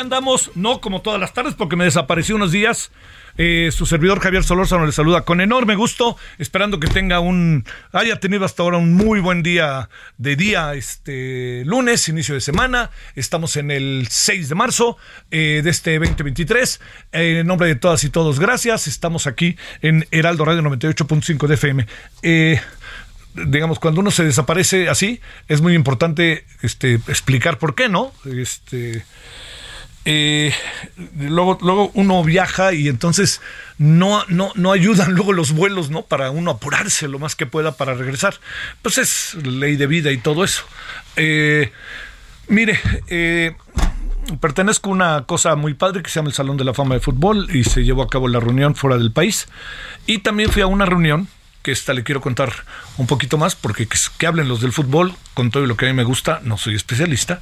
Andamos, no como todas las tardes porque me desaparecí unos días. Eh, su servidor Javier Solórzano le saluda con enorme gusto, esperando que tenga un, haya tenido hasta ahora un muy buen día de día, este lunes, inicio de semana. Estamos en el 6 de marzo eh, de este 2023. Eh, en nombre de todas y todos, gracias. Estamos aquí en Heraldo Radio 98.5 de FM. Eh, digamos, cuando uno se desaparece así, es muy importante este, explicar por qué, ¿no? Este, eh, luego, luego uno viaja y entonces no, no, no ayudan luego los vuelos, ¿no? Para uno apurarse lo más que pueda para regresar. Pues es ley de vida y todo eso. Eh, mire, eh, pertenezco a una cosa muy padre que se llama el Salón de la Fama de Fútbol y se llevó a cabo la reunión fuera del país. Y también fui a una reunión que esta le quiero contar un poquito más, porque que, que, hablen los del fútbol, con todo lo que a mí me gusta, no soy especialista,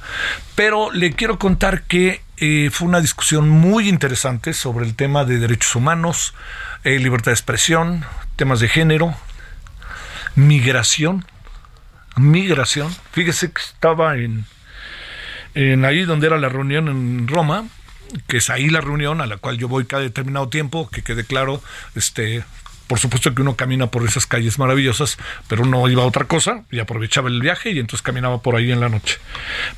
pero le quiero contar que eh, fue una discusión muy interesante sobre el tema de derechos humanos, eh, libertad de expresión, temas de género, migración, migración. Fíjese que estaba en, en ahí donde era la reunión en Roma, que es ahí la reunión a la cual yo voy cada determinado tiempo, que quede claro, este, por supuesto que uno camina por esas calles maravillosas, pero uno iba a otra cosa y aprovechaba el viaje y entonces caminaba por ahí en la noche.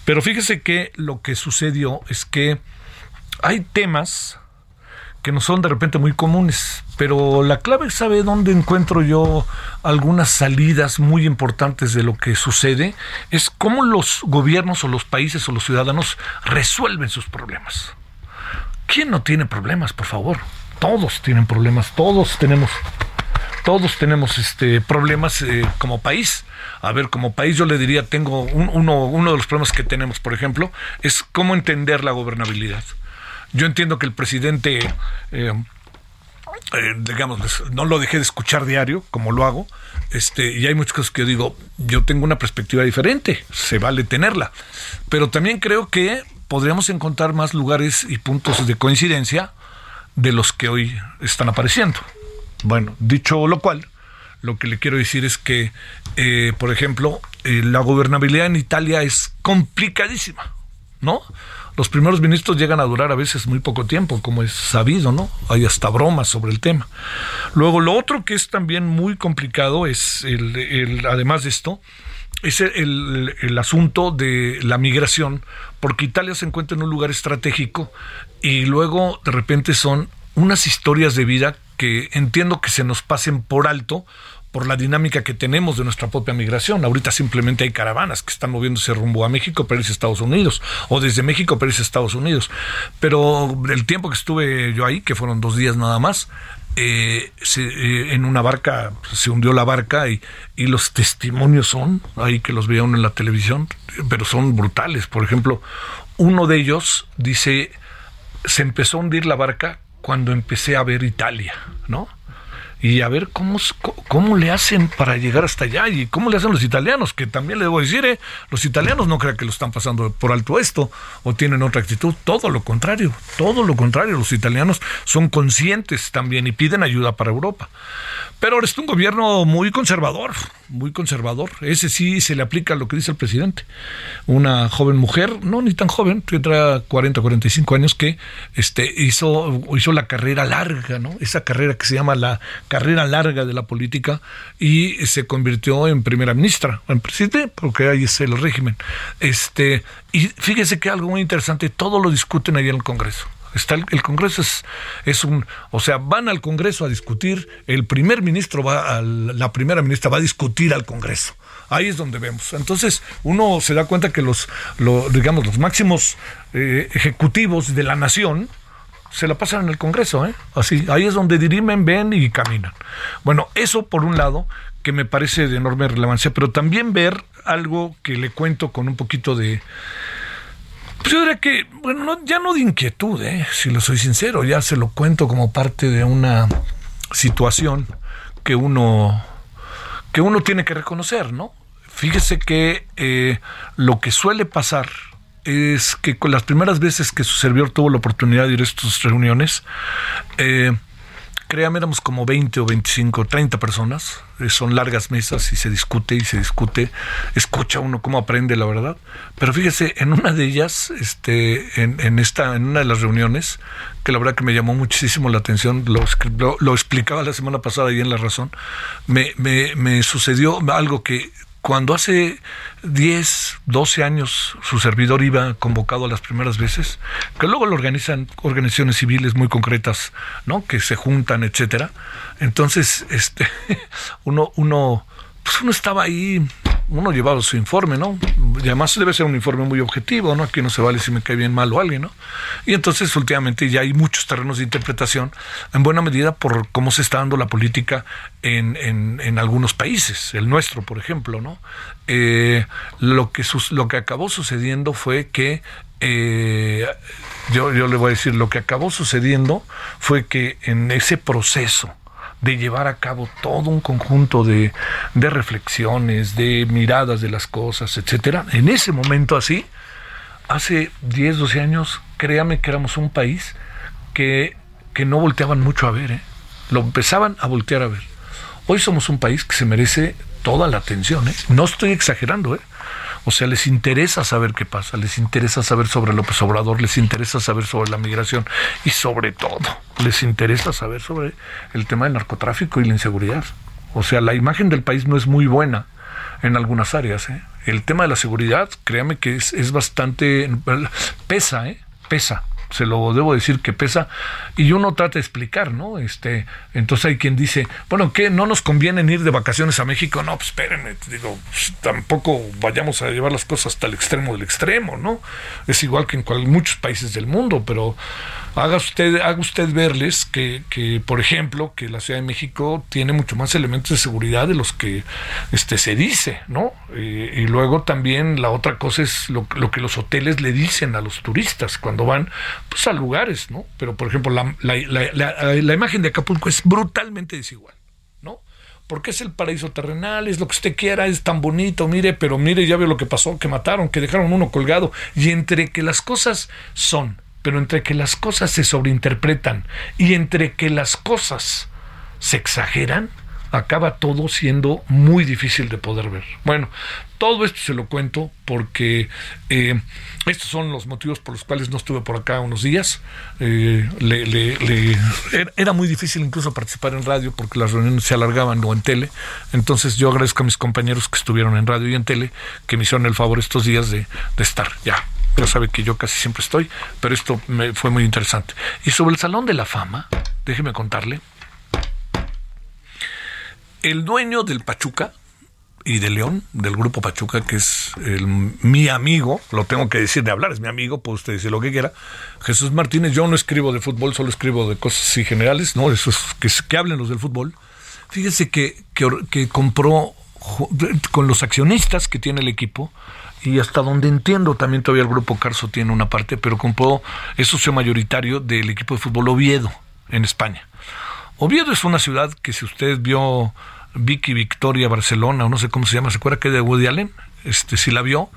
Pero fíjese que lo que sucedió es que hay temas que no son de repente muy comunes, pero la clave sabe dónde encuentro yo algunas salidas muy importantes de lo que sucede, es cómo los gobiernos o los países o los ciudadanos resuelven sus problemas. ¿Quién no tiene problemas, por favor? Todos tienen problemas, todos tenemos, todos tenemos este problemas eh, como país. A ver, como país yo le diría, tengo un, uno, uno de los problemas que tenemos, por ejemplo, es cómo entender la gobernabilidad. Yo entiendo que el presidente, eh, eh, digamos, no lo dejé de escuchar diario, como lo hago, este, y hay muchas cosas que yo digo, yo tengo una perspectiva diferente, se vale tenerla, pero también creo que podríamos encontrar más lugares y puntos de coincidencia de los que hoy están apareciendo. Bueno, dicho lo cual, lo que le quiero decir es que, eh, por ejemplo, eh, la gobernabilidad en Italia es complicadísima, ¿no? Los primeros ministros llegan a durar a veces muy poco tiempo, como es sabido, ¿no? Hay hasta bromas sobre el tema. Luego, lo otro que es también muy complicado es, el, el, además de esto, es el, el, asunto de la migración, porque Italia se encuentra en un lugar estratégico y luego de repente son unas historias de vida que entiendo que se nos pasen por alto por la dinámica que tenemos de nuestra propia migración. Ahorita simplemente hay caravanas que están moviéndose rumbo a México para irse a Estados Unidos, o desde México para irse a Estados Unidos. Pero el tiempo que estuve yo ahí, que fueron dos días nada más, eh, eh, en una barca, se hundió la barca y, y, los testimonios son, ahí que los veía uno en la televisión, pero son brutales. Por ejemplo, uno de ellos dice, se empezó a hundir la barca cuando empecé a ver Italia, ¿no? Y a ver cómo, cómo le hacen para llegar hasta allá y cómo le hacen los italianos, que también le debo decir, ¿eh? los italianos no crean que lo están pasando por alto esto o tienen otra actitud, todo lo contrario, todo lo contrario, los italianos son conscientes también y piden ayuda para Europa. Pero ahora está un gobierno muy conservador, muy conservador. Ese sí se le aplica lo que dice el presidente. Una joven mujer, no ni tan joven, tendrá 40, 45 años, que este, hizo, hizo la carrera larga, ¿no? Esa carrera que se llama la carrera larga de la política y se convirtió en primera ministra, en presidente, porque ahí es el régimen. Este, y fíjese que algo muy interesante, todo lo discuten ahí en el Congreso. Está el, Congreso es, es, un, o sea, van al Congreso a discutir, el primer ministro va, a, la primera ministra va a discutir al Congreso. Ahí es donde vemos. Entonces uno se da cuenta que los, digamos, los máximos eh, ejecutivos de la nación se la pasan en el Congreso, ¿eh? Así, ahí es donde dirimen, ven y caminan. Bueno, eso por un lado que me parece de enorme relevancia, pero también ver algo que le cuento con un poquito de pues yo diría que, bueno, ya no de inquietud, ¿eh? si lo soy sincero, ya se lo cuento como parte de una situación que uno, que uno tiene que reconocer, ¿no? Fíjese que eh, lo que suele pasar es que con las primeras veces que su servidor tuvo la oportunidad de ir a estas reuniones, eh, créame, éramos como 20 o 25, 30 personas. Eh, son largas mesas y se discute y se discute. Escucha uno cómo aprende, la verdad. Pero fíjese, en una de ellas, este, en, esta, en una de las reuniones, que la verdad que me llamó muchísimo la atención, lo, lo, explicaba la semana pasada ahí en La Razón, me, me, me sucedió algo que cuando hace 10, 12 años su servidor iba convocado a las primeras veces, que luego lo organizan organizaciones civiles muy concretas, ¿no? Que se juntan, etcétera. Entonces, este, uno, uno, pues uno estaba ahí uno llevaba su informe, ¿no? Y además debe ser un informe muy objetivo, ¿no? Aquí no se vale si me cae bien mal o alguien, ¿no? Y entonces últimamente ya hay muchos terrenos de interpretación, en buena medida por cómo se está dando la política en, en, algunos países, el nuestro, por ejemplo, ¿no? Eh, lo, que lo que acabó sucediendo fue que eh, yo, yo le voy a decir, lo que acabó sucediendo fue que en ese proceso de llevar a cabo todo un conjunto de, reflexiones, de miradas de las cosas, etcétera. En ese momento así, hace 10, 12 años, créame que éramos un país que, que no volteaban mucho a ver, ¿eh? lo empezaban a voltear a ver. Hoy somos un país que se merece toda la atención, ¿eh? no estoy exagerando, ¿eh? O sea, les interesa saber qué pasa, les interesa saber sobre López Obrador, les interesa saber sobre la migración y sobre todo les interesa saber sobre el tema del narcotráfico y la inseguridad. O sea, la imagen del país no es muy buena en algunas áreas. ¿eh? El tema de la seguridad, créame que es, es bastante... pesa, ¿eh? pesa se lo debo decir que pesa, y uno trata de explicar, ¿no? Este, entonces hay quien dice, bueno, ¿qué? ¿No nos conviene ir de vacaciones a México? No, pues espérenme, digo, pues, tampoco vayamos a llevar las cosas hasta el extremo del extremo, ¿no? Es igual que en muchos países del mundo, pero haga usted, haga usted verles que, que, por ejemplo, que la Ciudad de México tiene mucho más elementos de seguridad de los que este, se dice, ¿no? y luego también la otra cosa es lo, que los hoteles le dicen a los turistas cuando van pues, a lugares, ¿no? Pero, por ejemplo, la, la imagen de Acapulco es brutalmente desigual, ¿no? porque es el paraíso terrenal, es lo que usted quiera, es tan bonito, mire, pero mire, ya veo lo que pasó, que mataron, que dejaron uno colgado, y entre que las cosas son pero entre que las cosas se sobreinterpretan y entre que las cosas se exageran, acaba todo siendo muy difícil de poder ver. Bueno, todo esto se lo cuento porque eh, estos son los motivos por los cuales no estuve por acá unos días. Eh, era muy difícil incluso participar en radio porque las reuniones se alargaban o en tele. Entonces yo agradezco a mis compañeros que estuvieron en radio y en tele que me hicieron el favor estos días de estar ya ya sabe que yo casi siempre estoy, pero esto me fue muy interesante. Y sobre el Salón de la Fama, déjeme contarle, el dueño del Pachuca y de León, del grupo Pachuca, que es mi amigo, lo tengo que decir de hablar, es mi amigo, puede usted decir lo que quiera, Jesús Martínez, yo no escribo de fútbol, solo escribo de cosas así generales, ¿no? Eso es, que, hablen los del fútbol. Fíjese que, que compró con los accionistas que tiene el equipo, y hasta donde entiendo también todavía el grupo Carso tiene una parte, pero compró, es socio mayoritario del equipo de fútbol Oviedo en España. Oviedo es una ciudad que si usted vio Vicky Victoria Barcelona o no sé cómo se llama, ¿se acuerda que de Woody Allen? Este, si la vio,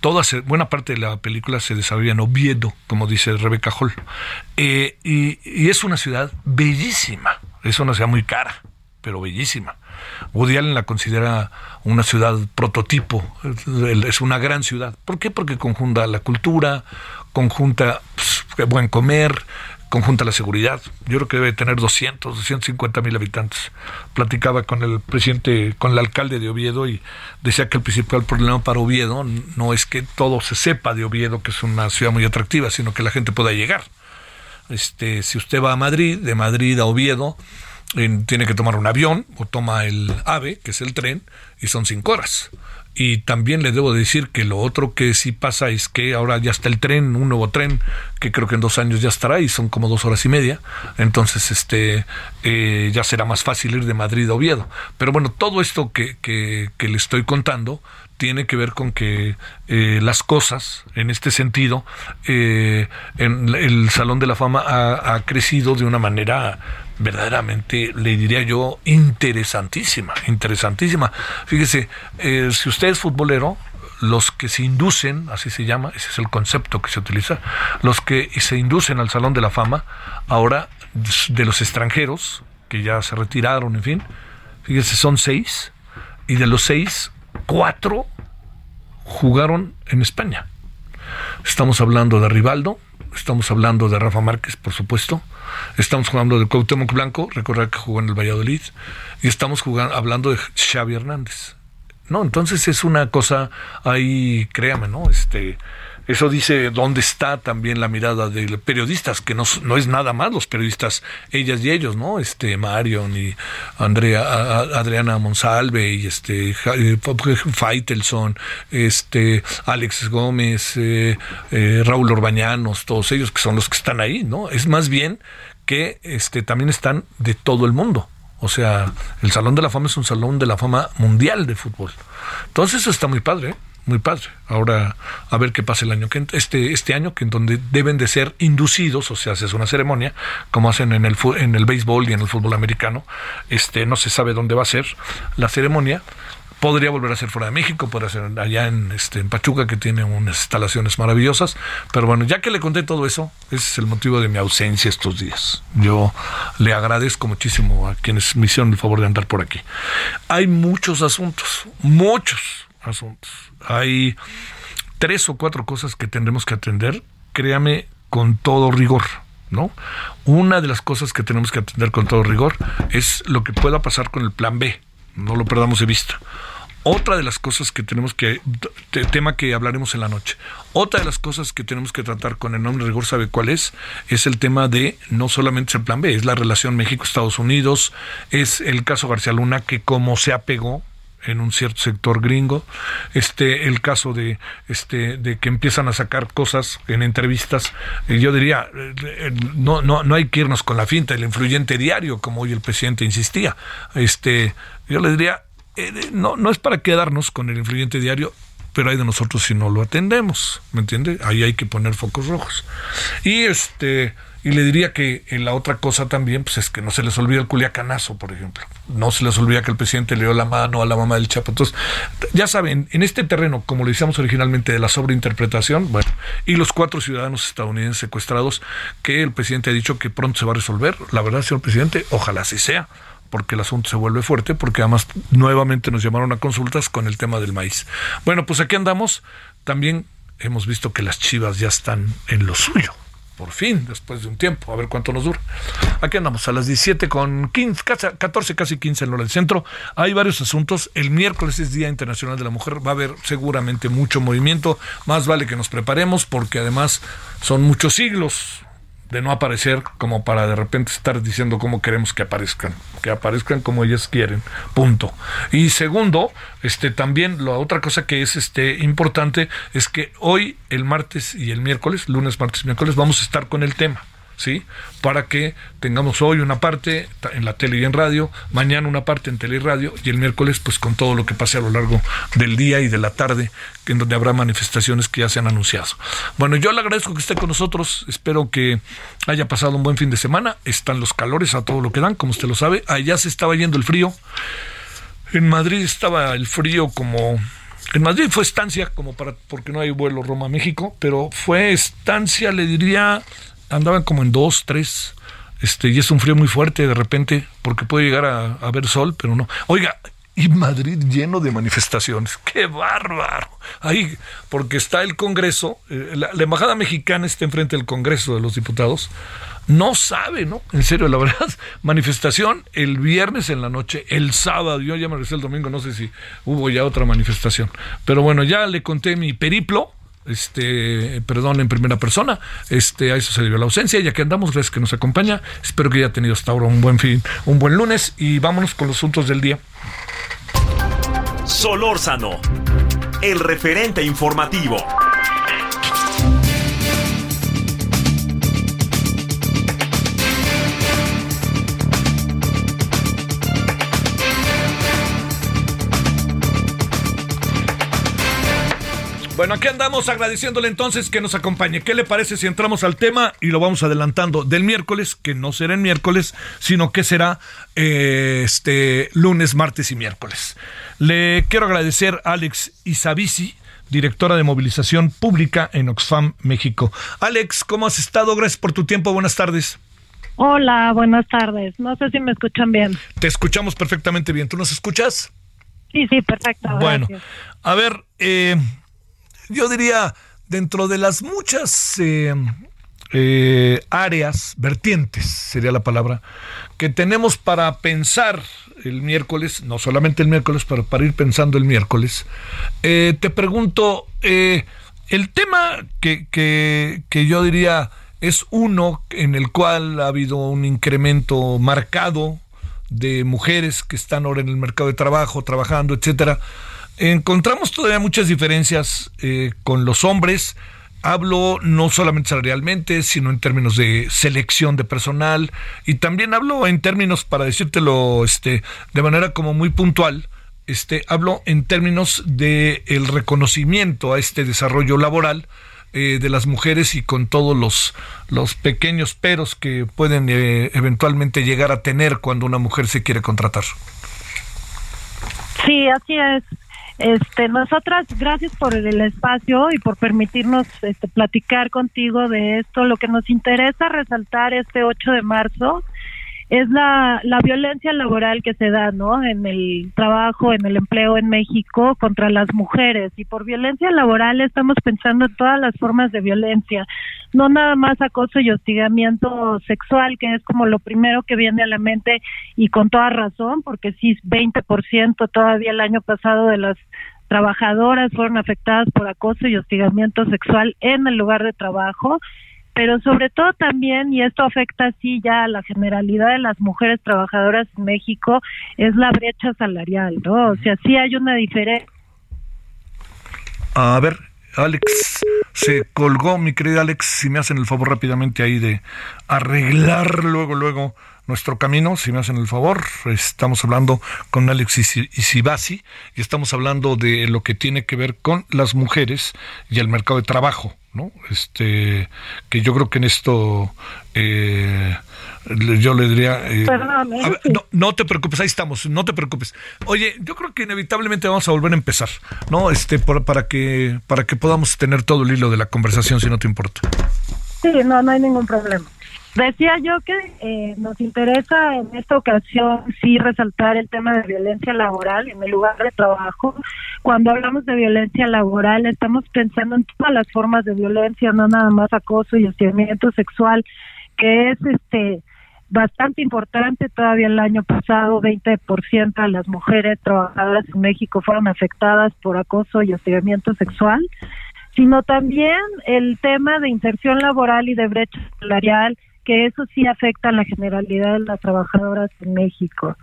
toda buena parte de la película se desarrolla en Oviedo, como dice Rebeca Hall. Eh, y es una ciudad bellísima, es una ciudad muy cara, pero bellísima. Woody Allen la considera una ciudad prototipo, es una gran ciudad. ¿Por qué? Porque conjunta la cultura, conjunta pues, buen comer, conjunta la seguridad. Yo creo que debe tener 200, 250 mil habitantes. Platicaba con el presidente, con el alcalde de Oviedo y decía que el principal problema para Oviedo no es que todo se sepa de Oviedo, que es una ciudad muy atractiva, sino que la gente pueda llegar. Este, si usted va a Madrid, de Madrid a Oviedo, tiene que tomar un avión o toma el AVE, que es el tren, y son cinco horas. Y también le debo decir que lo otro que sí pasa es que ahora ya está el tren, un nuevo tren, que creo que en dos años ya estará y son como dos horas y media. Entonces, este, eh, ya será más fácil ir de Madrid a Oviedo. Pero bueno, todo esto que, que, que le estoy contando tiene que ver con que eh, las cosas, en este sentido, eh, en el Salón de la Fama ha crecido de una manera verdaderamente, le diría yo, interesantísima, interesantísima. Fíjese, eh, si usted es futbolero, los que se inducen, así se llama, ese es el concepto que se utiliza, los que se inducen al Salón de la Fama, ahora de los extranjeros, que ya se retiraron, en fin, fíjese, son seis, y de los seis, cuatro jugaron en España. Estamos hablando de Rivaldo, estamos hablando de Rafa Márquez, por supuesto, estamos hablando de Cuauhtémoc Blanco, recordar que jugó en el Valladolid, y estamos jugando, hablando de Xavi Hernández. No, entonces es una cosa ahí, créame, ¿no? Este, eso dice dónde está también la mirada de periodistas, que no, no es nada más los periodistas, ellas y ellos, ¿no? Este Marion y Andrea, Adriana Monsalve y este eh, Faitelson, este Alex Gómez, eh, eh, Raúl Orbañanos, todos ellos que son los que están ahí, ¿no? Es más bien que este también están de todo el mundo. O sea, el Salón de la Fama es un salón de la fama mundial de fútbol. Entonces eso está muy padre. ¿eh? Muy padre. Ahora a ver qué pasa el año que este este año que en donde deben de ser inducidos, o sea, se hace una ceremonia como hacen en el en el béisbol y en el fútbol americano. Este no se sabe dónde va a ser la ceremonia. Podría volver a ser fuera de México, podría ser allá en, este, en Pachuca, que tiene unas instalaciones maravillosas. Pero bueno, ya que le conté todo eso, ese es el motivo de mi ausencia estos días. Yo le agradezco muchísimo a quienes me hicieron el favor de andar por aquí. Hay muchos asuntos, muchos asuntos hay tres o cuatro cosas que tendremos que atender, créame, con todo rigor. ¿No? Una de las cosas que tenemos que atender con todo rigor es lo que pueda pasar con el plan B, no lo perdamos de vista. Otra de las cosas que tenemos que, tema que hablaremos en la noche, otra de las cosas que tenemos que tratar con el nombre rigor, ¿sabe cuál es? Es el tema de no solamente el plan B, es la relación México-Estados Unidos, es el caso García Luna, que como se apegó, en un cierto sector gringo este el caso de este de que empiezan a sacar cosas en entrevistas y yo diría eh, no no no hay que irnos con la finta el influyente diario como hoy el presidente insistía este yo le diría eh, no no es para quedarnos con el influyente diario pero hay de nosotros si no lo atendemos, ¿me entiende? Ahí hay que poner focos rojos. Y este y le diría que en la otra cosa también, pues es que no se les olvida el culiacanazo, por ejemplo. No se les olvida que el presidente le dio la mano a la mamá del Chapo. Entonces, ya saben, en este terreno, como lo decíamos originalmente, de la sobreinterpretación, bueno, y los cuatro ciudadanos estadounidenses secuestrados, que el presidente ha dicho que pronto se va a resolver. La verdad, señor presidente, ojalá así sea porque el asunto se vuelve fuerte, porque además nuevamente nos llamaron a consultas con el tema del maíz. Bueno, pues aquí andamos. También hemos visto que las chivas ya están en lo suyo. Por fin, después de un tiempo, a ver cuánto nos dura. Aquí andamos a las 17 con 15, 14, casi 15 en del centro. Hay varios asuntos. El miércoles es Día Internacional de la Mujer. Va a haber seguramente mucho movimiento. Más vale que nos preparemos porque además son muchos siglos de no aparecer como para de repente estar diciendo cómo queremos que aparezcan, que aparezcan como ellas quieren, punto. Y segundo, este también la otra cosa que es este importante es que hoy el martes y el miércoles, lunes, martes y miércoles vamos a estar con el tema. ¿Sí? Para que tengamos hoy una parte en la tele y en radio, mañana una parte en tele y radio y el miércoles pues con todo lo que pase a lo largo del día y de la tarde, en donde habrá manifestaciones que ya se han anunciado. Bueno, yo le agradezco que esté con nosotros, espero que haya pasado un buen fin de semana, están los calores a todo lo que dan, como usted lo sabe, allá se estaba yendo el frío, en Madrid estaba el frío como en Madrid fue estancia, como para, porque no hay vuelo Roma-México, pero fue estancia, le diría, andaban como en dos, tres, este, y es un frío muy fuerte de repente, porque puede llegar a, a ver sol, pero no. Oiga, y Madrid lleno de manifestaciones. ¡Qué bárbaro! Ahí, porque está el Congreso, eh, la, la, Embajada Mexicana está enfrente del Congreso de los Diputados. No sabe, ¿no? En serio, la verdad, manifestación el viernes en la noche, el sábado, yo ya me regresé el domingo, no sé si hubo ya otra manifestación. Pero bueno, ya le conté mi periplo, este, perdón, en primera persona. Este, a eso se debió la ausencia. Ya que andamos, gracias que nos acompaña. Espero que haya tenido hasta ahora un buen fin, un buen lunes y vámonos con los asuntos del día. Solórzano, el referente informativo. Bueno, aquí andamos agradeciéndole entonces que nos acompañe. ¿Qué le parece si entramos al tema y lo vamos adelantando del miércoles, que no será en miércoles, sino que será eh, este lunes, martes y miércoles? Le quiero agradecer a Alex Isabici, directora de movilización pública en Oxfam México. Alex, ¿cómo has estado? Gracias por tu tiempo. Buenas tardes. Hola, buenas tardes. No sé si me escuchan bien. Te escuchamos perfectamente bien. ¿Tú nos escuchas? Sí, sí, perfecto. Bueno, gracias. a ver, eh, yo diría, dentro de las muchas eh, eh, áreas, vertientes sería la palabra, que tenemos para pensar el miércoles, no solamente el miércoles, pero para ir pensando el miércoles, eh, te pregunto, el tema que, que, que yo diría es uno en el cual ha habido un incremento marcado de mujeres que están ahora en el mercado de trabajo, trabajando, etcétera. Encontramos todavía muchas diferencias eh, con los hombres. Hablo no solamente salarialmente, sino en términos de selección de personal y también hablo en términos, para decírtelo este, de manera como muy puntual, este, hablo en términos de el reconocimiento a este desarrollo laboral eh, de las mujeres y con todos los, los pequeños peros que pueden eh, eventualmente llegar a tener cuando una mujer se quiere contratar. Sí, así es. Este, nosotras, gracias por el espacio y por permitirnos este, platicar contigo de esto. Lo que nos interesa resaltar este 8 de marzo es la, la violencia laboral que se da, ¿no? En el trabajo, en el empleo en México contra las mujeres. Y por violencia laboral estamos pensando en todas las formas de violencia, no nada más acoso y hostigamiento sexual, que es como lo primero que viene a la mente y con toda razón, porque sí, 20% todavía el año pasado de las trabajadoras fueron afectadas por acoso y hostigamiento sexual en el lugar de trabajo pero sobre todo también, y esto afecta así ya a la generalidad de las mujeres trabajadoras en México, es la brecha salarial, ¿no? O sea, sí hay una diferencia. A ver, Alex, se colgó, mi querida Alex, si me hacen el favor rápidamente ahí de arreglar luego, luego nuestro camino, si me hacen el favor. Estamos hablando con Alex Isibasi y estamos hablando de lo que tiene que ver con las mujeres y el mercado de trabajo. ¿No? Este, que yo creo que en esto eh, yo le diría... Eh, no, no, te preocupes, ahí estamos, no te preocupes. Oye, yo creo que inevitablemente vamos a volver a empezar, ¿no? Este, por, para, que, para que podamos tener todo el hilo de la conversación, si no te importa. Sí, no, no hay ningún problema. Decía yo que eh, nos interesa en esta ocasión sí resaltar el tema de violencia laboral en el lugar de trabajo. Cuando hablamos de violencia laboral estamos pensando en todas las formas de violencia, no nada más acoso y hostigamiento sexual, que es este bastante importante. Todavía el año pasado 20% de las mujeres trabajadoras en México fueron afectadas por acoso y hostigamiento sexual, sino también el tema de inserción laboral y de brecha salarial, que eso sí afecta a la generalidad de las trabajadoras en México.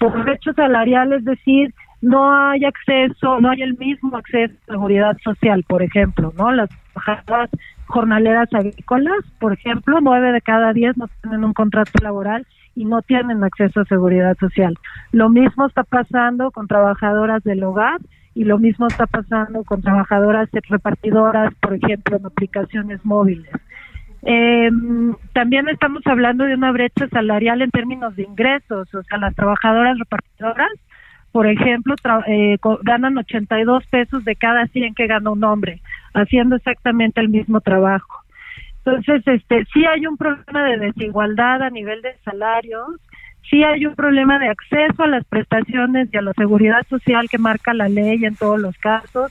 Por brecha salarial, es decir, no hay acceso, no hay el mismo acceso a seguridad social, por ejemplo, ¿no? Las trabajadoras jornaleras agrícolas, por ejemplo, nueve de cada diez no tienen un contrato laboral y no tienen acceso a seguridad social. Lo mismo está pasando con trabajadoras del hogar y lo mismo está pasando con trabajadoras repartidoras, por ejemplo, en aplicaciones móviles. Eh, también estamos hablando de una brecha salarial en términos de ingresos, o sea, las trabajadoras repartidoras por ejemplo, eh, ganan 82 pesos de cada 100 que gana un hombre, haciendo exactamente el mismo trabajo. Entonces, este, sí hay un problema de desigualdad a nivel de salarios, sí hay un problema de acceso a las prestaciones y a la seguridad social que marca la ley en todos los casos,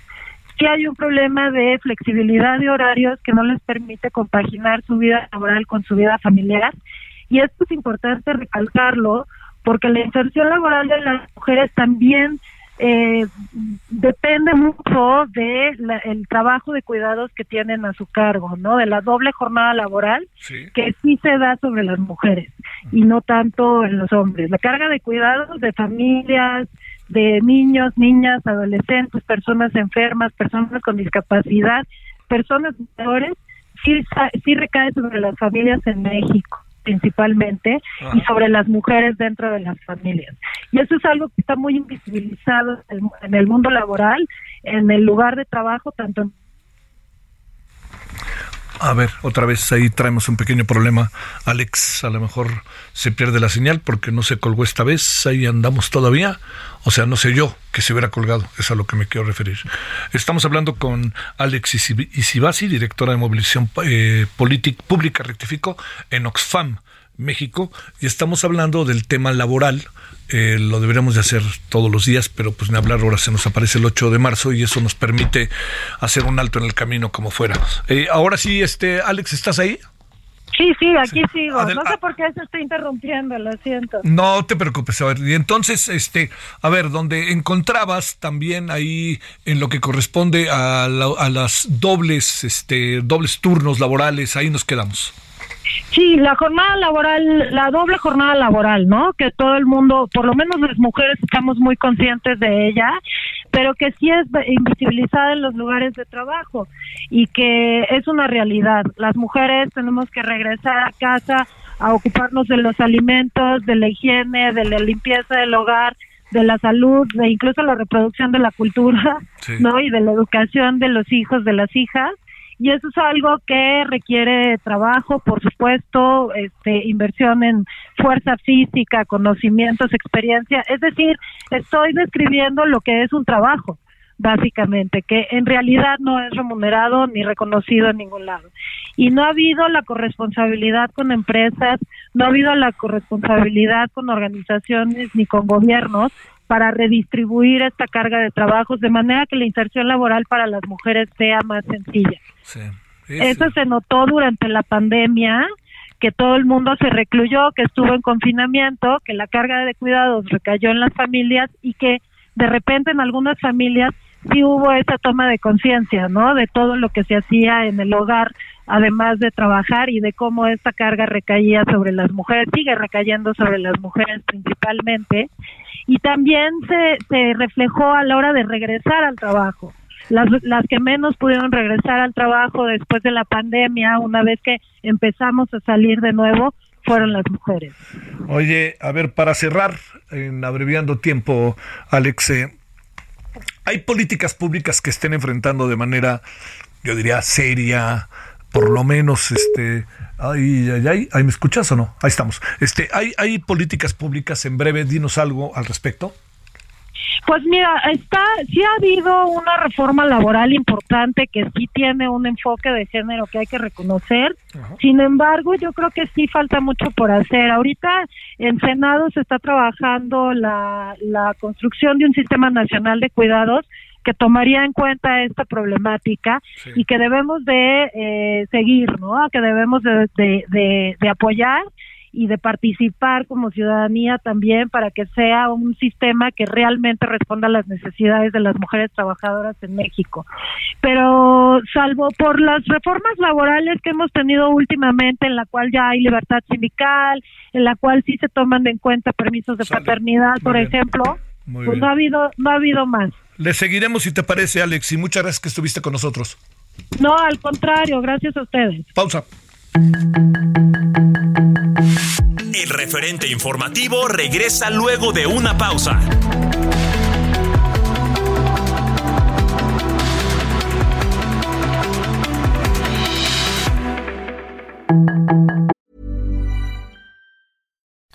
sí hay un problema de flexibilidad de horarios que no les permite compaginar su vida laboral con su vida familiar. Y esto es importante recalcarlo porque la inserción laboral de las mujeres también eh, depende mucho de el trabajo de cuidados que tienen a su cargo, ¿no? De la doble jornada laboral que sí se da sobre las mujeres y no tanto en los hombres. La carga de cuidados de familias, de niños, niñas, adolescentes, personas enfermas, personas con discapacidad, personas mayores, sí, sí recae sobre las familias en México principalmente y sobre las mujeres dentro de las familias. Y eso es algo que está muy invisibilizado en el mundo laboral, en el lugar de trabajo, tanto en a ver, otra vez ahí traemos un pequeño problema. Alex, a lo mejor se pierde la señal porque no se colgó esta vez. Ahí andamos todavía. O sea, no sé yo que se hubiera colgado. Es a lo que me quiero referir. Estamos hablando con Alex Isibasi, directora de movilización eh, pública, rectifico, en Oxfam, México. Y estamos hablando del tema laboral eh, lo deberíamos de hacer todos los días, pero pues ni hablar ahora se nos aparece el 8 de marzo y eso nos permite hacer un alto en el camino como fuera. Eh, ahora sí, este Alex, ¿estás ahí? Sí, sí, aquí sigo. no sé por qué se está interrumpiendo, lo siento. No te preocupes, a ver, y entonces, este, a ver, donde encontrabas también ahí en lo que corresponde a, a las dobles, este, dobles turnos laborales, ahí nos quedamos. Sí, la jornada laboral, la doble jornada laboral, ¿no? Que todo el mundo, por lo menos las mujeres, estamos muy conscientes de ella, pero que sí es invisibilizada en los lugares de trabajo y que es una realidad. Las mujeres tenemos que regresar a casa a ocuparnos de los alimentos, de la higiene, de la limpieza del hogar, de la salud, de incluso la reproducción de la cultura, ¿no? Y de la educación de los hijos, de las hijas y eso es algo que requiere trabajo, por supuesto, este, inversión en fuerza física, conocimientos, experiencia. Es decir, estoy describiendo lo que es un trabajo, básicamente, que en realidad no es remunerado ni reconocido en ningún lado. Y no ha habido la corresponsabilidad con empresas, no ha habido la corresponsabilidad con organizaciones ni con gobiernos para redistribuir esta carga de trabajos de manera que la inserción laboral para las mujeres sea más sencilla. Eso se notó durante la pandemia, que todo el mundo se recluyó, que estuvo en confinamiento, que la carga de cuidados recayó en las familias y que de repente en algunas familias sí hubo esa toma de conciencia, ¿no? De todo lo que se hacía en el hogar, además de trabajar y de cómo esta carga recaía sobre las mujeres, sigue recayendo sobre las mujeres principalmente, y también se, se reflejó a la hora de regresar al trabajo. Las, las que menos pudieron regresar al trabajo después de la pandemia, una vez que empezamos a salir de nuevo, fueron las mujeres. Oye, a ver, para cerrar, en abreviando tiempo, Alex, eh, ¿hay políticas públicas que estén enfrentando de manera, yo diría, seria, por lo menos, este, ay, ay, ay, ¿ahí me escuchas o no? Ahí estamos. Este, ¿hay, ¿Hay políticas públicas en breve? Dinos algo al respecto. Pues mira, está, sí ha habido una reforma laboral importante que sí tiene un enfoque de género que hay que reconocer. Sin embargo, yo creo que sí falta mucho por hacer. Ahorita en Senado se está trabajando la, la construcción de un sistema nacional de cuidados que tomaría en cuenta esta problemática y que debemos de eh, seguir, ¿no? Que debemos de, de, de apoyar y de participar como ciudadanía también para que sea un sistema que realmente responda a las necesidades de las mujeres trabajadoras en México. Pero salvo por las reformas laborales que hemos tenido últimamente, en la cual ya hay libertad sindical, en la cual sí se toman en cuenta permisos de paternidad, por ejemplo, pues no ha habido no ha habido más. Le seguiremos si te parece, Alex, y muchas gracias que estuviste con nosotros. No, al contrario, gracias a ustedes. Pausa. El referente informativo regresa luego de una pausa.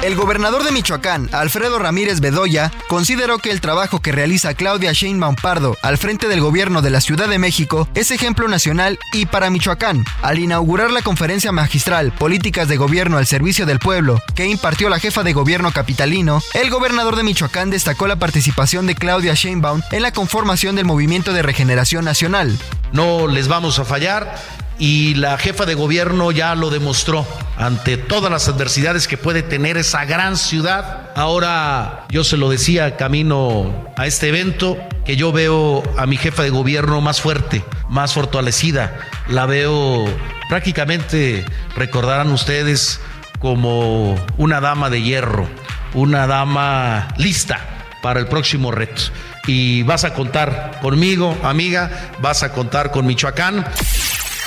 El gobernador de Michoacán, Alfredo Ramírez Bedoya, consideró que el trabajo que realiza Claudia Sheinbaum Pardo al frente del gobierno de la Ciudad de México es ejemplo nacional y para Michoacán. Al inaugurar la conferencia magistral Políticas de Gobierno al Servicio del Pueblo, que impartió la jefa de gobierno capitalino, el gobernador de Michoacán destacó la participación de Claudia Sheinbaum en la conformación del Movimiento de Regeneración Nacional. No les vamos a fallar y la jefa de gobierno ya lo demostró ante todas las adversidades que puede tener esa gran ciudad. Ahora yo se lo decía camino a este evento que yo veo a mi jefa de gobierno más fuerte, más fortalecida. La veo prácticamente, recordarán ustedes, como una dama de hierro, una dama lista para el próximo reto. Y vas a contar conmigo, amiga, vas a contar con Michoacán.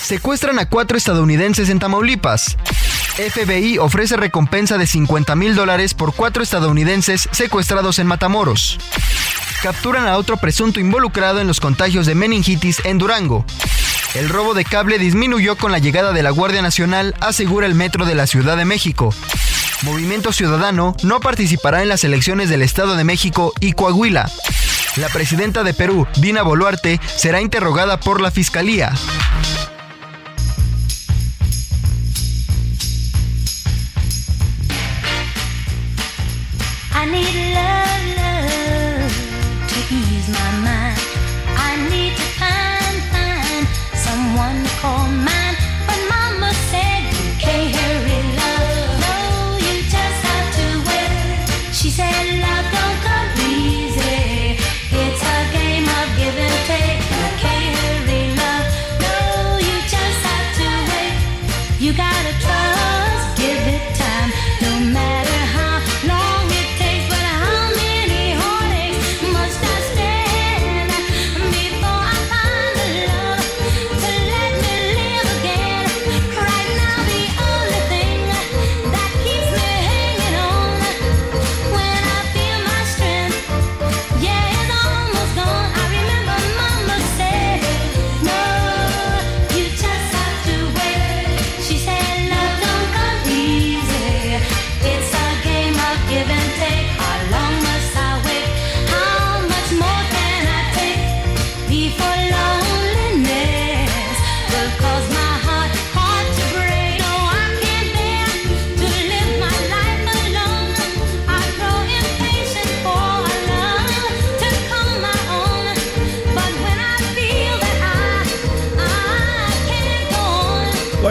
Secuestran a cuatro estadounidenses en Tamaulipas. FBI ofrece recompensa de 50 mil dólares por cuatro estadounidenses secuestrados en Matamoros. Capturan a otro presunto involucrado en los contagios de meningitis en Durango. El robo de cable disminuyó con la llegada de la Guardia Nacional, asegura el Metro de la Ciudad de México. Movimiento Ciudadano no participará en las elecciones del Estado de México y Coahuila. La presidenta de Perú, Dina Boluarte, será interrogada por la Fiscalía.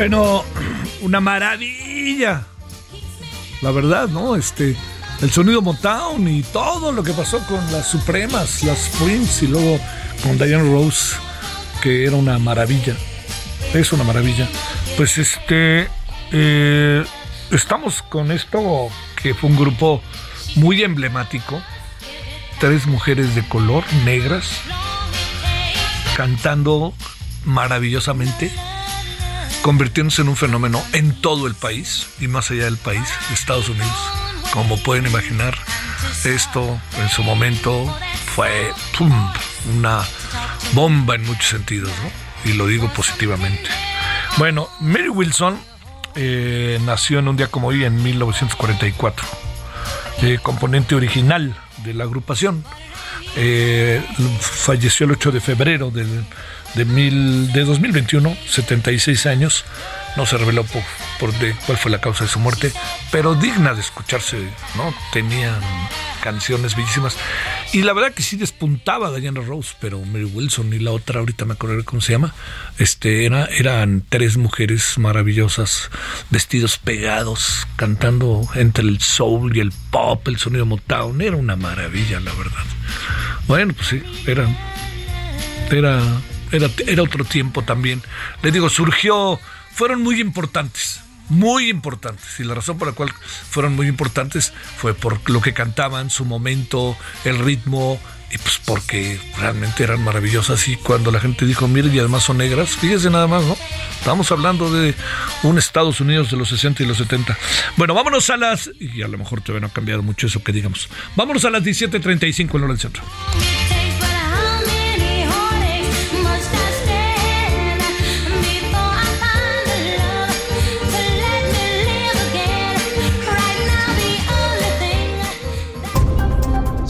Bueno, una maravilla. La verdad, ¿no? Este, el sonido Motown y todo lo que pasó con las Supremas, las Prince y luego con Diane Rose, que era una maravilla. Es una maravilla. Pues este, eh, estamos con esto que fue un grupo muy emblemático. Tres mujeres de color, negras, cantando maravillosamente, convirtiéndose en un fenómeno en todo el país y más allá del país, Estados Unidos. Como pueden imaginar, esto en su momento fue ¡pum! una bomba en muchos sentidos, ¿no? y lo digo positivamente. Bueno, Mary Wilson eh, nació en un día como hoy, en 1944, eh, componente original de la agrupación. Eh, falleció el 8 de febrero del, de, mil, de 2021, 76 años. No se reveló por, por de cuál fue la causa de su muerte, pero digna de escucharse, ¿no? Tenían canciones bellísimas. Y la verdad que sí despuntaba Diana Rose, pero Mary Wilson y la otra, ahorita me acuerdo cómo se llama, este, era, eran tres mujeres maravillosas, vestidos pegados, cantando entre el soul y el pop, el sonido Motown. Era una maravilla, la verdad. Bueno, pues sí, eran, era, era, era otro tiempo también. Les digo, surgió, fueron muy importantes muy importantes y la razón por la cual fueron muy importantes fue por lo que cantaban, su momento, el ritmo y pues porque realmente eran maravillosas y cuando la gente dijo, miren, y además son negras, fíjese nada más, ¿no? Estamos hablando de un Estados Unidos de los 60 y los 70. Bueno, vámonos a las, y a lo mejor todavía no ha cambiado mucho eso que digamos, vámonos a las 17.35 en hora del centro.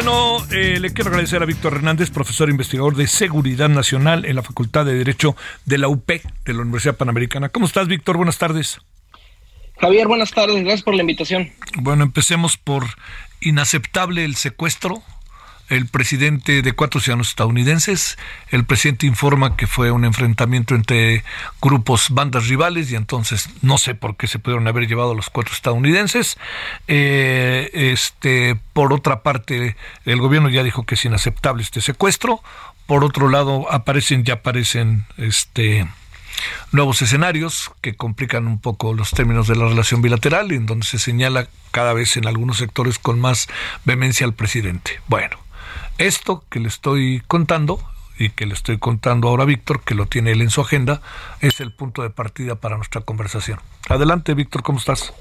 Bueno, eh, le quiero agradecer a Víctor Hernández, profesor investigador de Seguridad Nacional en la Facultad de Derecho de la UP, de la Universidad Panamericana. ¿Cómo estás, Víctor? Buenas tardes. Javier, buenas tardes, gracias por la invitación. Bueno, empecemos por inaceptable el secuestro. El presidente de cuatro ciudadanos estadounidenses, el presidente informa que fue un enfrentamiento entre grupos, bandas rivales, y entonces no sé por qué se pudieron haber llevado a los cuatro estadounidenses. Eh, este, por otra parte, el gobierno ya dijo que es inaceptable este secuestro. Por otro lado, aparecen, ya aparecen, este, nuevos escenarios que complican un poco los términos de la relación bilateral, en donde se señala cada vez en algunos sectores con más vehemencia al presidente. Bueno, esto que le estoy contando y que le estoy contando ahora a Víctor, que lo tiene él en su agenda, es el punto de partida para nuestra conversación. Adelante, Víctor, ¿cómo estás?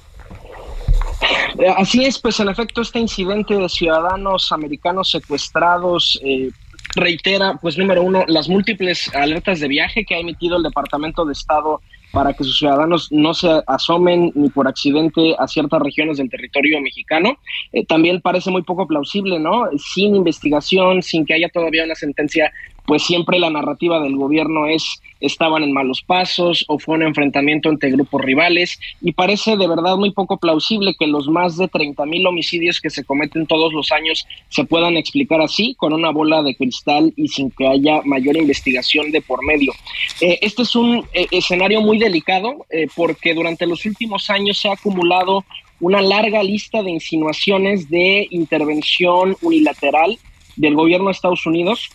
Eh, Así es, pues en efecto este incidente de ciudadanos americanos secuestrados eh, reitera, pues número uno, las múltiples alertas de viaje que ha emitido el Departamento de Estado para que sus ciudadanos no se asomen ni por accidente a ciertas regiones del territorio mexicano. Eh, también parece muy poco plausible, ¿no? Sin investigación, sin que haya todavía una sentencia, pues siempre la narrativa del gobierno es estaban en malos pasos o fue un enfrentamiento entre grupos rivales y parece de verdad muy poco plausible que los más de 30 mil homicidios que se cometen todos los años se puedan explicar así con una bola de cristal y sin que haya mayor investigación de por medio. Eh, este es un eh, escenario muy delicado eh, porque durante los últimos años se ha acumulado una larga lista de insinuaciones de intervención unilateral del gobierno de Estados Unidos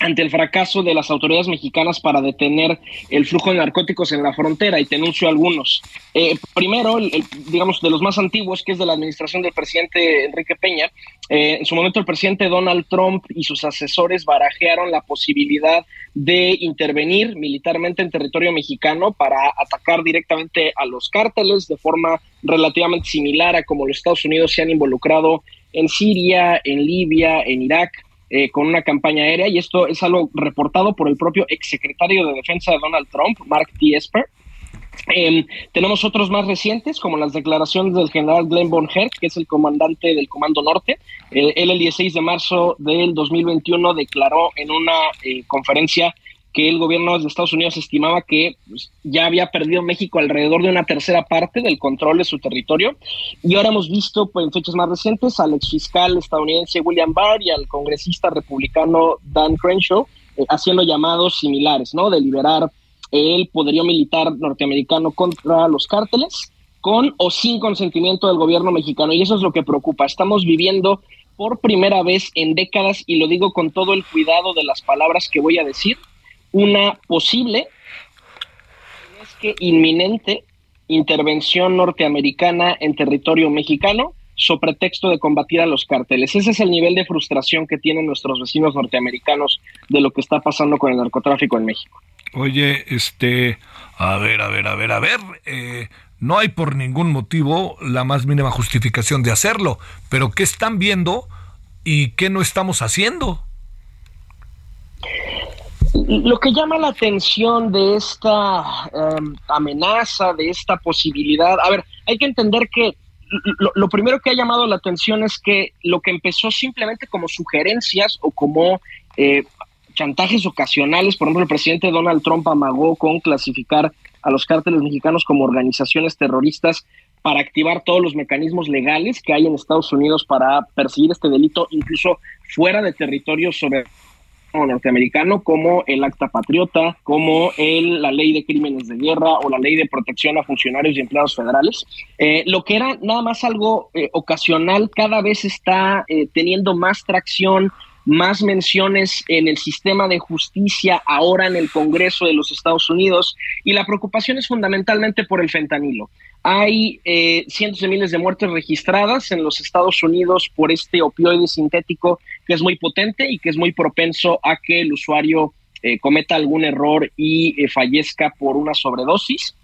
ante el fracaso de las autoridades mexicanas para detener el flujo de narcóticos en la frontera y te enuncio algunos. Eh, primero, el, digamos, de los más antiguos, que es de la administración del presidente Enrique Peña, eh, en su momento el presidente Donald Trump y sus asesores barajearon la posibilidad de intervenir militarmente en territorio mexicano para atacar directamente a los cárteles de forma relativamente similar a como los Estados Unidos se han involucrado en Siria, en Libia, en Irak, eh, con una campaña aérea y esto es algo reportado por el propio exsecretario de Defensa de Donald Trump, Mark T. Esper. Eh, tenemos otros más recientes, como las declaraciones del general Glenn Von que es el comandante del Comando Norte. Eh, él el 16 de marzo del 2021 declaró en una eh, conferencia que el gobierno de Estados Unidos estimaba que pues, ya había perdido México alrededor de una tercera parte del control de su territorio. Y ahora hemos visto pues, en fechas más recientes al exfiscal estadounidense William Barr y al congresista republicano Dan Crenshaw eh, haciendo llamados similares, ¿no? De liberar el poderío militar norteamericano contra los cárteles, con o sin consentimiento del gobierno mexicano. Y eso es lo que preocupa. Estamos viviendo por primera vez en décadas, y lo digo con todo el cuidado de las palabras que voy a decir, una posible, es que inminente intervención norteamericana en territorio mexicano sobre pretexto de combatir a los cárteles. Ese es el nivel de frustración que tienen nuestros vecinos norteamericanos de lo que está pasando con el narcotráfico en México. Oye, este, a ver, a ver, a ver, a ver, eh, no hay por ningún motivo la más mínima justificación de hacerlo, pero ¿qué están viendo y qué no estamos haciendo? Lo que llama la atención de esta eh, amenaza, de esta posibilidad, a ver, hay que entender que lo, primero que ha llamado la atención es que lo que empezó simplemente como sugerencias o como eh, chantajes ocasionales, por ejemplo, el presidente Donald Trump amagó con clasificar a los cárteles mexicanos como organizaciones terroristas para activar todos los mecanismos legales que hay en Estados Unidos para perseguir este delito, incluso fuera de territorio sobre norteamericano como el Acta Patriota, como el, la Ley de Crímenes de Guerra o la Ley de Protección a Funcionarios y Empleados Federales. Eh, lo que era nada más algo eh, ocasional, cada vez está eh, teniendo más tracción, más menciones en el sistema de justicia, ahora en el Congreso de los Estados Unidos, y la preocupación es fundamentalmente por el fentanilo. Hay eh, cientos de miles de muertes registradas en los Estados Unidos por este opioide sintético que es muy potente y que es muy propenso a que el usuario eh, cometa algún error y eh, fallezca por una sobredosis.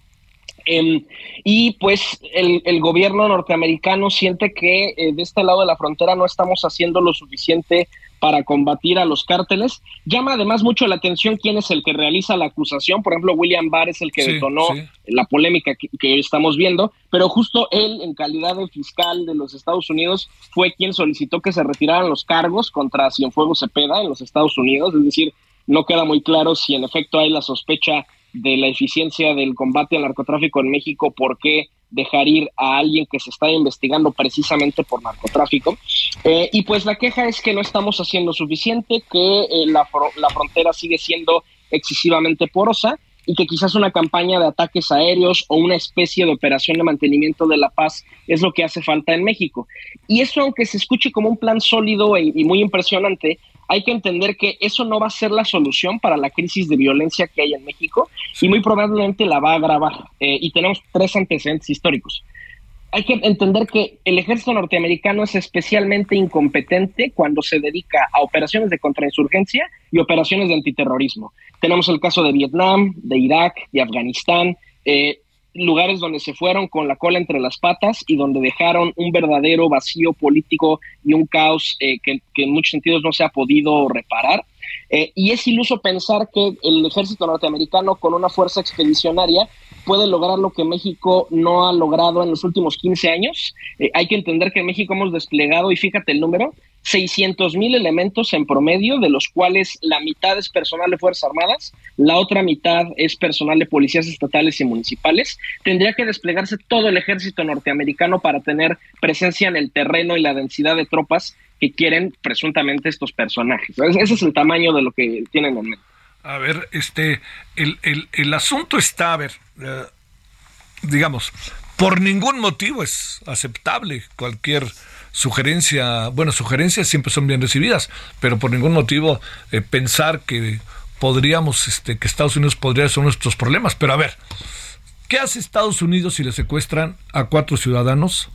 Eh, y pues el, gobierno norteamericano siente que de este lado de la frontera no estamos haciendo lo suficiente para combatir a los cárteles. Llama además mucho la atención quién es el que realiza la acusación. Por ejemplo, William Barr es el que sí, detonó sí. la polémica que, que, estamos viendo, pero justo él, en calidad de fiscal de los Estados Unidos, fue quien solicitó que se retiraran los cargos contra Cienfuegos Cepeda en los Estados Unidos. Es decir, no queda muy claro si en efecto hay la sospecha de la eficiencia del combate al narcotráfico en México, por qué dejar ir a alguien que se está investigando precisamente por narcotráfico. Eh, y pues la queja es que no estamos haciendo suficiente, que eh, la, la frontera sigue siendo excesivamente porosa y que quizás una campaña de ataques aéreos o una especie de operación de mantenimiento de la paz es lo que hace falta en México. Y eso, aunque se escuche como un plan sólido y, y muy impresionante, hay que entender que eso no va a ser la solución para la crisis de violencia que hay en México y muy probablemente la va a agravar. Eh, y tenemos tres antecedentes históricos. Hay que entender que el ejército norteamericano es especialmente incompetente cuando se dedica a operaciones de contrainsurgencia y operaciones de antiterrorismo. Tenemos el caso de Vietnam, de Irak, de Afganistán, eh, lugares donde se fueron con la cola entre las patas y donde dejaron un verdadero vacío político y un caos eh, que, en muchos sentidos no se ha podido reparar. Eh, y es iluso pensar que el ejército norteamericano con una fuerza expedicionaria puede lograr lo que México no ha logrado en los últimos 15 años. Eh, hay que entender que en México hemos desplegado, y fíjate el número, 600 mil elementos en promedio, de los cuales la mitad es personal de Fuerzas Armadas, la otra mitad es personal de policías estatales y municipales. Tendría que desplegarse todo el ejército norteamericano para tener presencia en el terreno y la densidad de tropas que quieren presuntamente estos personajes. Ese es el tamaño de lo que tienen en mente. A ver, este, el, el, asunto está, a ver, uh, digamos, por ningún motivo es aceptable cualquier sugerencia, bueno, sugerencias siempre son bien recibidas, pero por ningún motivo eh, pensar que podríamos, este, que Estados Unidos podría ser nuestros problemas. Pero a ver, ¿qué hace Estados Unidos si le secuestran a cuatro ciudadanos?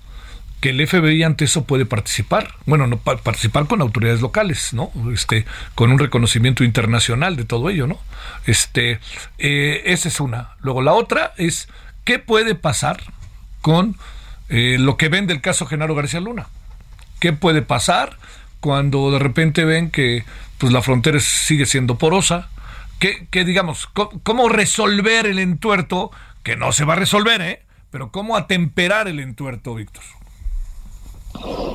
que el FBI ante eso puede participar, bueno, no pa participar con autoridades locales, ¿no? Este, con un reconocimiento internacional de todo ello, ¿no? Este, eh, esa es una. Luego la otra es qué puede pasar con eh, lo que ven del caso Genaro García Luna. ¿Qué puede pasar cuando de repente ven que pues la frontera sigue siendo porosa? ¿Qué, qué digamos, cómo, resolver el entuerto que no se va a resolver, ¿eh? Pero ¿cómo atemperar el entuerto, Víctor?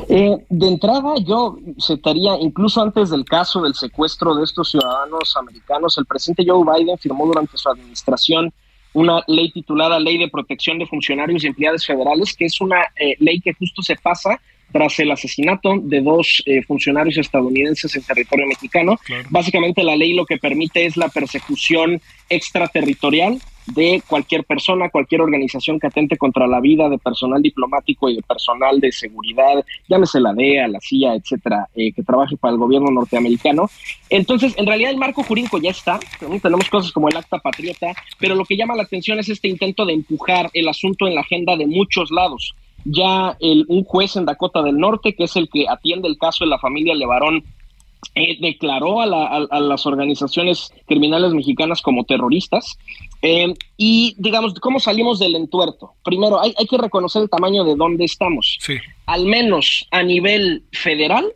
Eh, de entrada, yo citaría, incluso antes del caso del secuestro de estos ciudadanos americanos, el presidente Joe Biden firmó durante su administración una ley titulada Ley de Protección de Funcionarios y Empleados Federales, que es una eh, ley que justo se pasa tras el asesinato de dos eh, funcionarios estadounidenses en territorio mexicano. Básicamente la ley lo que permite es la persecución extraterritorial de cualquier persona, cualquier organización que atente contra la vida de personal diplomático y de personal de seguridad, llámese la DEA, la CIA, etcétera, eh, que trabaje para el gobierno norteamericano. Entonces, en realidad el marco jurídico ya está, tenemos cosas como el acta patriota, pero lo que llama la atención es este intento de empujar el asunto en la agenda de muchos lados. Ya el, un juez en Dakota del Norte, que es el que atiende el caso de la familia Levarón, eh, declaró a, la, a, a, las organizaciones criminales mexicanas como terroristas. Eh, y digamos, ¿cómo salimos del entuerto? Primero, hay, hay, que reconocer el tamaño de dónde estamos. Sí. Al menos a nivel federal,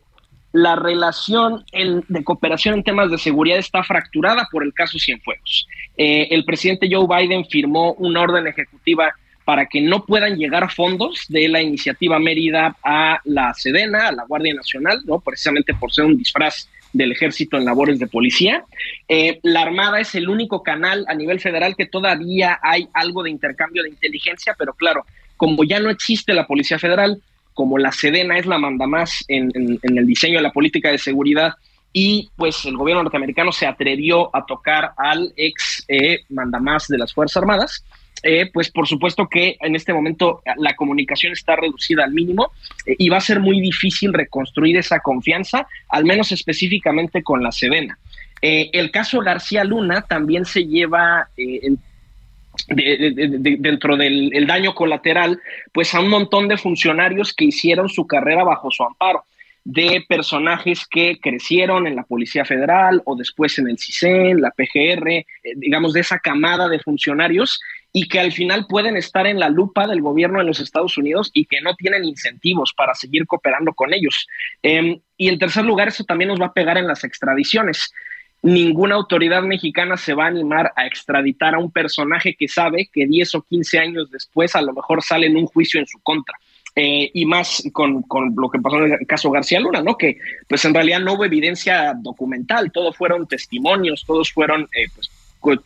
la relación en, de cooperación en temas de seguridad está fracturada por el caso Cienfuegos. Eh, el presidente Joe Biden firmó una orden ejecutiva para que no puedan llegar fondos de la iniciativa Mérida a la Sedena, a la Guardia Nacional, ¿no? precisamente por ser un disfraz del ejército en labores de policía. Eh, la Armada es el único canal a nivel federal que todavía hay algo de intercambio de inteligencia, pero claro, como ya no existe la Policía Federal, como la Sedena es la manda más en, en, en el diseño de la política de seguridad, y pues el gobierno norteamericano se atrevió a tocar al ex eh, mandamás de las Fuerzas Armadas, eh, pues por supuesto que en este momento la comunicación está reducida al mínimo eh, y va a ser muy difícil reconstruir esa confianza, al menos específicamente con la Sedena. Eh, el caso García Luna también se lleva de, dentro del el daño colateral, pues a un montón de funcionarios que hicieron su carrera bajo su amparo de personajes que crecieron en la Policía Federal o después en el CISEN, la PGR, eh, digamos, de esa camada de funcionarios y que al final pueden estar en la lupa del gobierno de los Estados Unidos y que no tienen incentivos para seguir cooperando con ellos. Eh, y en tercer lugar, eso también nos va a pegar en las extradiciones. Ninguna autoridad mexicana se va a animar a extraditar a un personaje que sabe que 10 o 15 años después a lo mejor sale en un juicio en su contra. Eh, y más con, con, lo que pasó en el caso García Luna, ¿no? Que pues en realidad no hubo evidencia documental, todo fueron testimonios, todos fueron eh, pues,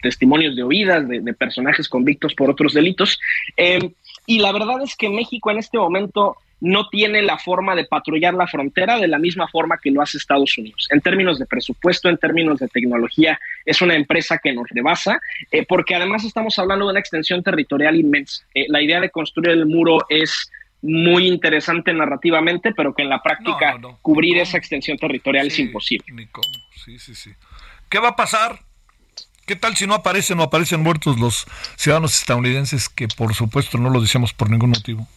testimonios de oídas de, de, personajes convictos por otros delitos. Eh, y la verdad es que México en este momento no tiene la forma de patrullar la frontera de la misma forma que lo hace Estados Unidos. En términos de presupuesto, en términos de tecnología, es una empresa que nos rebasa, eh, porque además estamos hablando de una extensión territorial inmensa. Eh, la idea de construir el muro es muy interesante narrativamente, pero que en la práctica no, no, no. cubrir esa extensión territorial sí, es imposible. Sí, sí. ¿Qué va a pasar? ¿Qué tal si no aparecen o aparecen muertos los ciudadanos estadounidenses que por supuesto no lo decíamos por ningún motivo?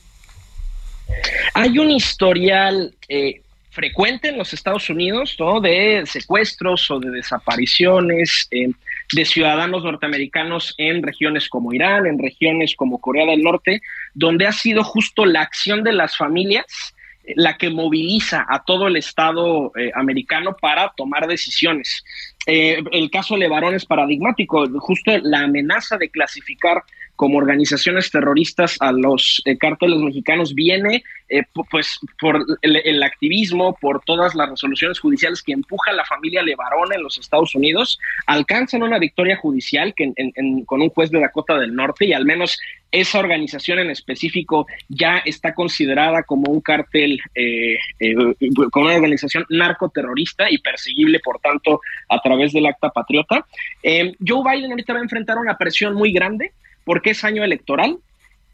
Hay un historial eh, frecuente en los Estados Unidos ¿no? de secuestros o de desapariciones eh, de ciudadanos norteamericanos en regiones como Irán, en regiones como Corea del Norte, donde ha sido justo la acción de las familias la que moviliza a todo el Estado eh, americano para tomar decisiones. Eh, el caso Levarón es paradigmático, justo la amenaza de clasificar como organizaciones terroristas a los eh, cárteles mexicanos viene eh, pues por el, activismo, por todas las resoluciones judiciales que empuja la familia Levarón en los Estados Unidos, alcanzan una victoria judicial que con un juez de Dakota del Norte y al menos esa organización en específico ya está considerada como un cártel, eh, como una organización narcoterrorista y perseguible, por tanto, a través del acta patriota. Joe Biden ahorita va a enfrentar una presión muy grande porque es año electoral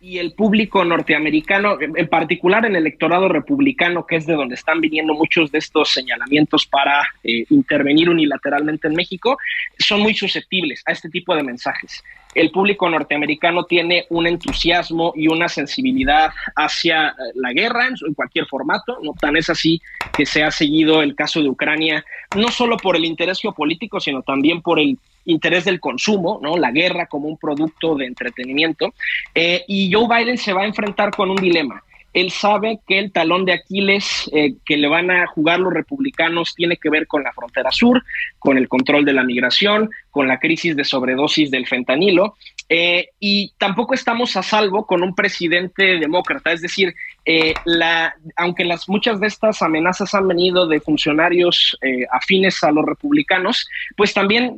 y el público norteamericano, en particular el electorado republicano, que es de donde están viniendo muchos de estos señalamientos para eh, intervenir unilateralmente en México, son muy susceptibles a este tipo de mensajes. El público norteamericano tiene un entusiasmo y una sensibilidad hacia la guerra en cualquier formato, no tan es así que se ha seguido el caso de Ucrania, no solo por el interés geopolítico, sino también por el interés del consumo, ¿no? La guerra como un producto de entretenimiento. Eh, y Joe Biden se va a enfrentar con un dilema. él sabe que el talón de Aquiles eh, que le van a jugar los republicanos tiene que ver con la frontera sur, con el control de la migración, con la crisis de sobredosis del fentanilo. Eh, y tampoco estamos a salvo con un presidente demócrata, es decir, eh, la, aunque las, muchas de estas amenazas han venido de funcionarios eh, afines a los republicanos, pues también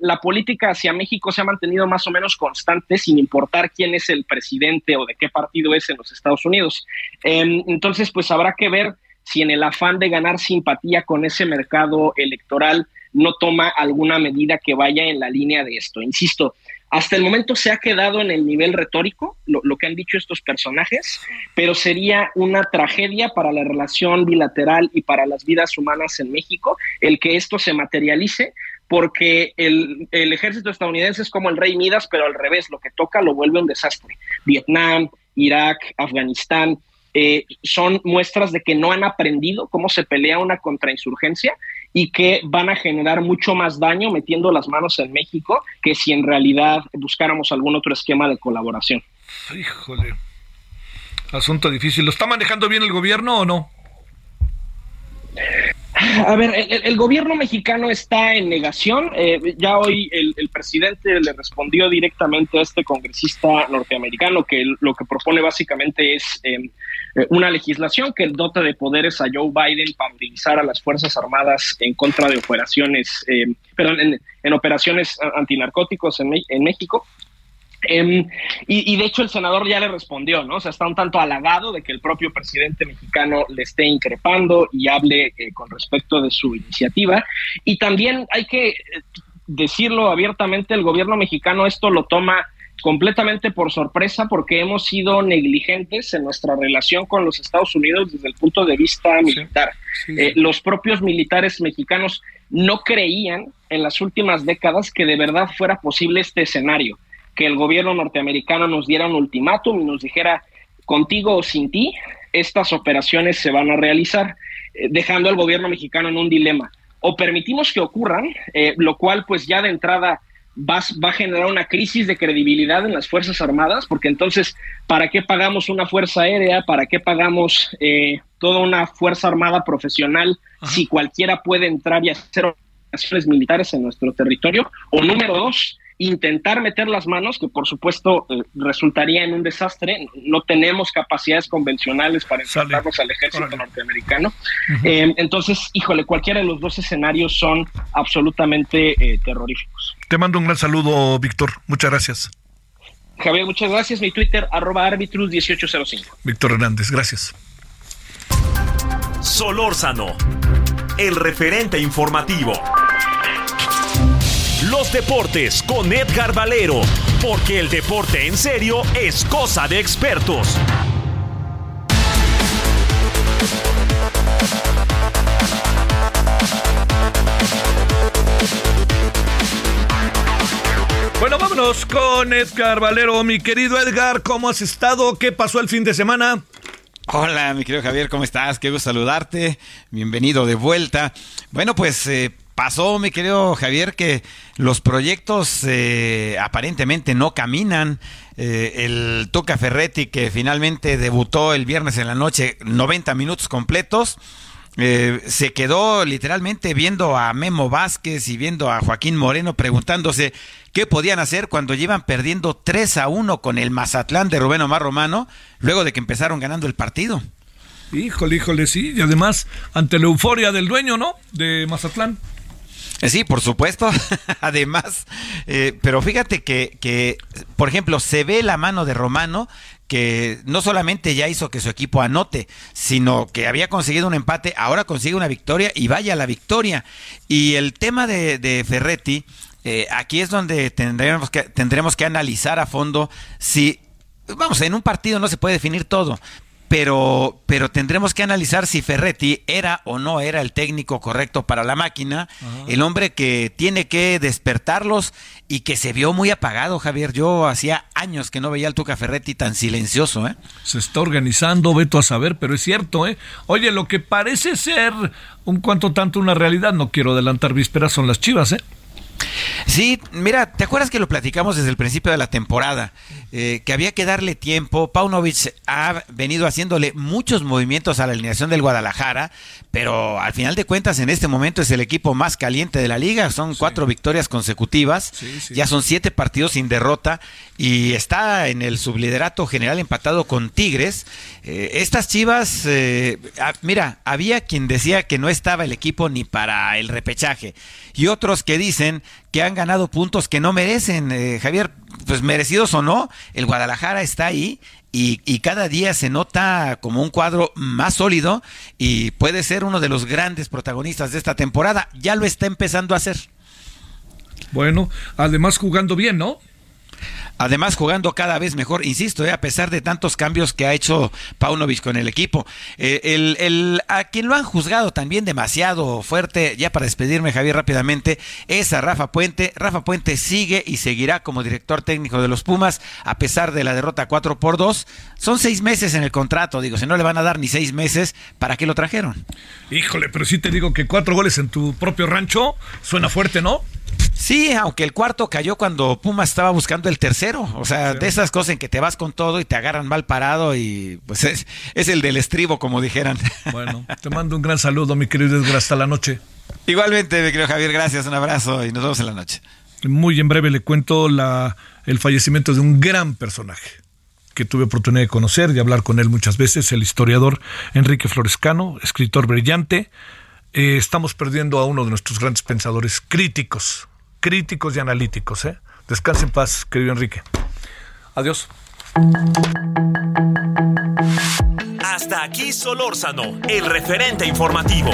la política hacia México se ha mantenido más o menos constante sin importar quién es el presidente o de qué partido es en los Estados Unidos. Em, entonces, pues habrá que ver si en el afán de ganar simpatía con ese mercado electoral no toma alguna medida que vaya en la línea de esto. Insisto, hasta el momento se ha quedado en el nivel retórico, lo, que han dicho estos personajes, pero sería una tragedia para la relación bilateral y para las vidas humanas en México el que esto se materialice, porque el, el ejército estadounidense es como el rey Midas, pero al revés, lo que toca lo vuelve un desastre. Vietnam, Irak, Afganistán, eh, son muestras de que no han aprendido cómo se pelea una contrainsurgencia y que van a generar mucho más daño metiendo las manos en México que si en realidad buscáramos algún otro esquema de colaboración. Híjole. Asunto difícil. ¿Lo está manejando bien el gobierno o no? A ver, el, gobierno mexicano está en negación. Eh, ya hoy el, presidente le respondió directamente a este congresista norteamericano que lo que propone básicamente es em, eh, una legislación que dota de poderes a Joe Biden para utilizar a las Fuerzas Armadas en contra de operaciones, em, perdón, en, operaciones antinarcóticos en, en México. Em, y, de hecho el senador ya le respondió, ¿no? O sea, está un tanto halagado de que el propio presidente mexicano le esté increpando y hable eh, con respecto de su iniciativa. Y también hay que eh, decirlo abiertamente, el gobierno mexicano esto lo toma completamente por sorpresa porque hemos sido negligentes en nuestra relación con los Estados Unidos desde el punto de vista militar. Eh, los propios militares mexicanos no creían en las últimas décadas que de verdad fuera posible este escenario que el gobierno norteamericano nos diera un ultimátum y nos dijera, contigo o sin ti, estas operaciones se van a realizar, eh, dejando al gobierno mexicano en un dilema. O permitimos que ocurran, eh, lo cual pues ya de entrada va, va, a generar una crisis de credibilidad en las Fuerzas Armadas, porque entonces, ¿para qué pagamos una Fuerza Aérea? ¿Para qué pagamos eh, toda una Fuerza Armada profesional si cualquiera puede entrar y hacer operaciones militares en nuestro territorio? O número dos, intentar meter las manos, que por supuesto eh, resultaría en un desastre. No tenemos capacidades convencionales para enfrentarnos al ejército norteamericano. Eh, entonces, híjole, cualquiera de los dos escenarios son absolutamente eh, terroríficos. Te mando un gran saludo, Víctor. Muchas gracias. Javier, muchas gracias. Mi Twitter, arroba arbitrus 1805. Víctor Hernández, gracias. Solórzano, el referente informativo. Los deportes con Edgar Valero, porque el deporte en serio es cosa de expertos. Bueno, vámonos con Edgar Valero. Mi querido Edgar, ¿cómo has estado? ¿Qué pasó el fin de semana? Hola, mi querido Javier, ¿cómo estás? Qué gusto saludarte. Bienvenido de vuelta. Bueno, pues eh, pasó, mi querido Javier, que los proyectos eh, aparentemente no caminan. Eh, el Tuca Ferretti, que finalmente debutó el viernes en la noche, 90 minutos completos. Eh, se quedó literalmente viendo a Memo Vázquez y viendo a Joaquín Moreno preguntándose qué podían hacer cuando llevan perdiendo 3 a 1 con el Mazatlán de Rubén Omar Romano, luego de que empezaron ganando el partido. Híjole, híjole, sí, y además ante la euforia del dueño, ¿no? De Mazatlán. Sí, por supuesto. Además, eh, pero fíjate que, por ejemplo, se ve la mano de Romano que no solamente ya hizo que su equipo anote, sino que había conseguido un empate, ahora consigue una victoria y vaya la victoria. Y el tema de, Ferretti, eh, aquí es donde tendremos que, tendremos que analizar a fondo si vamos, en un partido no se puede definir todo, pero, pero tendremos que analizar si Ferretti era o no era el técnico correcto para la máquina, el hombre que tiene que despertarlos y que se vio muy apagado, Javier. Yo hacía años que no veía al Tuca Ferretti tan silencioso, ¿eh? Se está organizando, veto a saber, pero es cierto, ¿eh? Oye, lo que parece ser un cuanto tanto una realidad, no quiero adelantar vísperas, son las chivas, ¿eh? Sí, mira, ¿te acuerdas que lo platicamos desde el principio de la temporada? Eh, que había que darle tiempo. Paunovic ha venido haciéndole muchos movimientos a la alineación del Guadalajara, pero al final de cuentas en este momento es el equipo más caliente de la liga. Son cuatro victorias consecutivas, ya son siete partidos sin derrota y está en el subliderato general empatado con Tigres. Eh, estas Chivas, eh, mira, había quien decía que no estaba el equipo ni para el repechaje y otros que dicen que han ganado puntos que no merecen. Eh, Javier, pues merecidos o no, el Guadalajara está ahí y, y, cada día se nota como un cuadro más sólido y puede ser uno de los grandes protagonistas de esta temporada. Ya lo está empezando a hacer. Bueno, además jugando bien, ¿no? Además, jugando cada vez mejor, insisto, eh, a pesar de tantos cambios que ha hecho Paunovic con el equipo. Eh, el, a quien lo han juzgado también demasiado fuerte, ya para despedirme, Javier, rápidamente, es a Rafa Puente. Rafa Puente sigue y seguirá como director técnico de los Pumas, a pesar de la derrota 4 por 2. Son seis meses en el contrato, digo, si no le van a dar ni seis meses, ¿para qué lo trajeron? Híjole, pero sí te digo que cuatro goles en tu propio rancho suena fuerte, ¿no? Sí, aunque el cuarto cayó cuando Puma estaba buscando el tercero. O sea, de esas cosas en que te vas con todo y te agarran mal parado y pues es, es el del estribo, como dijeran. Bueno, te mando un gran saludo, mi querido Edgar, hasta la noche. Igualmente, mi querido Javier, gracias, un abrazo y nos vemos en la noche. Muy en breve le cuento la, el fallecimiento de un gran personaje que tuve oportunidad de conocer y hablar con él muchas veces, el historiador Enrique Florescano, escritor brillante. Eh, estamos perdiendo a uno de nuestros grandes pensadores críticos, críticos y analíticos. ¿eh? Descanse en paz, querido Enrique. Adiós. Hasta aquí Solórzano, el referente informativo.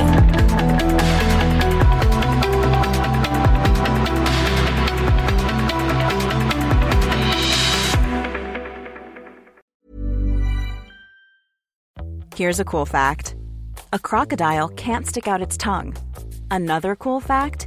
Here's a cool fact a crocodile can't stick out its tongue. Another cool fact